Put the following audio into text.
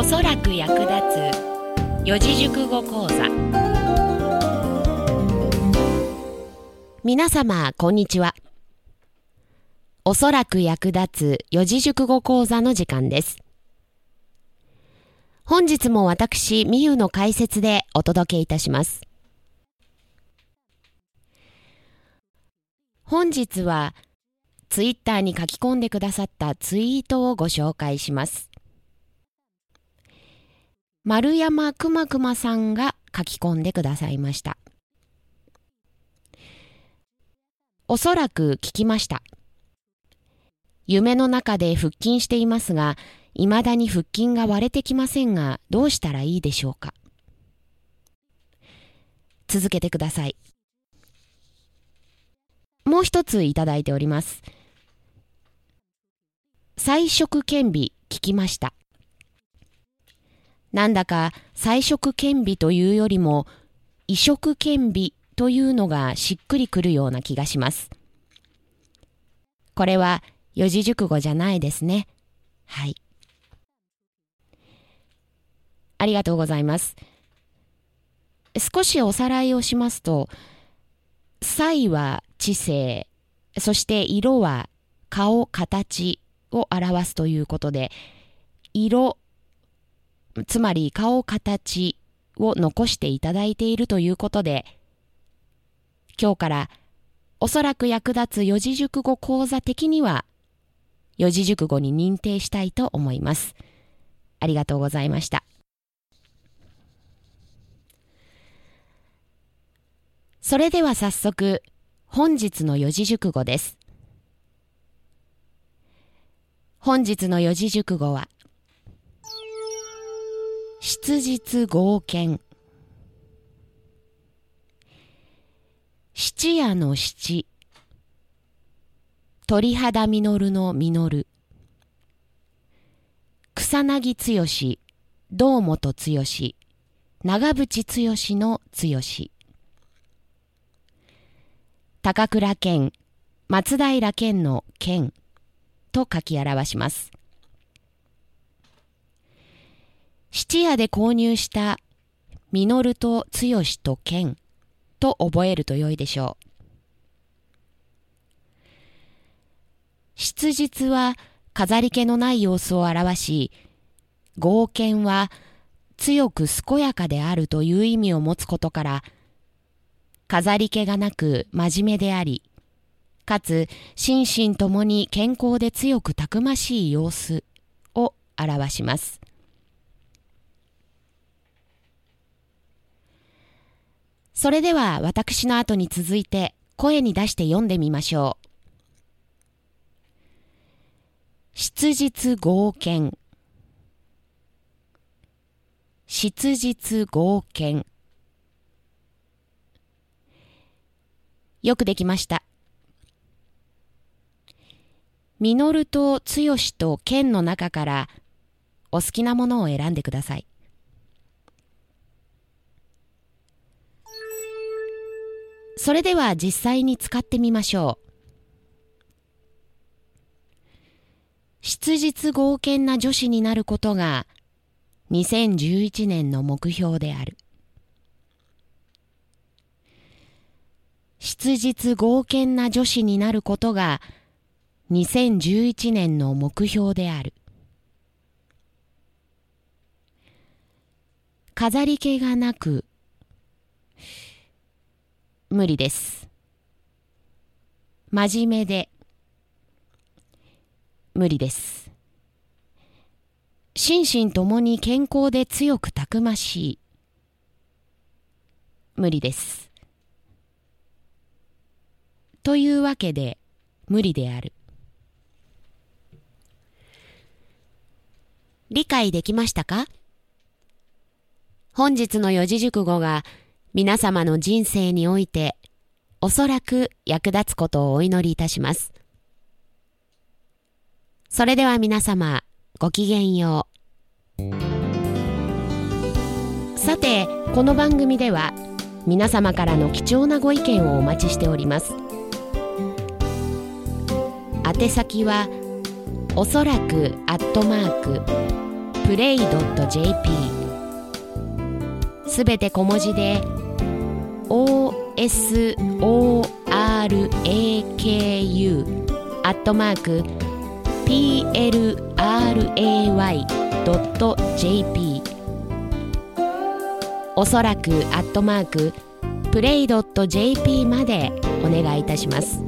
おそらく役立つ。四字熟語講座。皆様こんにちは。おそらく役立つ四字熟語講座の時間です。本日も私みゆの解説でお届けいたします。本日はツイッターに書き込んでくださったツイートをご紹介します。丸山くまくまさんが書き込んでくださいました。おそらく聞きました。夢の中で腹筋していますが、未だに腹筋が割れてきませんが、どうしたらいいでしょうか。続けてください。もう一ついただいております。彩色兼備聞きました。なんだか彩色兼備というよりも移植兼備というのがしっくりくるような気がします。これは四字熟語じゃないですね。はい。ありがとうございます。少しおさらいをしますと、彩は知性、そして色は顔、形を表すということで、色、つまり顔、形を残していただいているということで、今日からおそらく役立つ四字熟語講座的には、四字熟語に認定したいと思います。ありがとうございました。それでは早速、本日の四字熟語です。本日の四字熟語は、質実合憲。七夜の七。鳥肌実の実。草薙剛、堂本剛、長渕剛の剛。高倉健、松平健の健。と書き表します。質屋で購入した実と剛と健と覚えると良いでしょう。質実は飾り気のない様子を表し、合憲は強く健やかであるという意味を持つことから、飾り気がなく真面目であり、かつ心身ともに健康で強くたくましい様子を表します。それでは私の後に続いて声に出して読んでみましょう。質実合憲質実合憲よくできました。実と剛と剣の中からお好きなものを選んでください。それでは実際に使ってみましょう。質実合憲な女子になることが2011年の目標である。質実合憲な女子になることが2011年の目標である。飾り気がなく、無理です。真面目で、無理です。心身ともに健康で強くたくましい。無理です。というわけで、無理である。理解できましたか？本日の四字熟語が皆様の人生においておそらく役立つことをお祈りいたします。それでは皆様ごきげんよう。さて、この番組では皆様からの貴重なご意見をお待ちしております。宛先はおそらくアットマーク play.jp すべて小文字で soraku アットマーク plray.jp おそらくアットマークプレイ .jp までお願いいたします。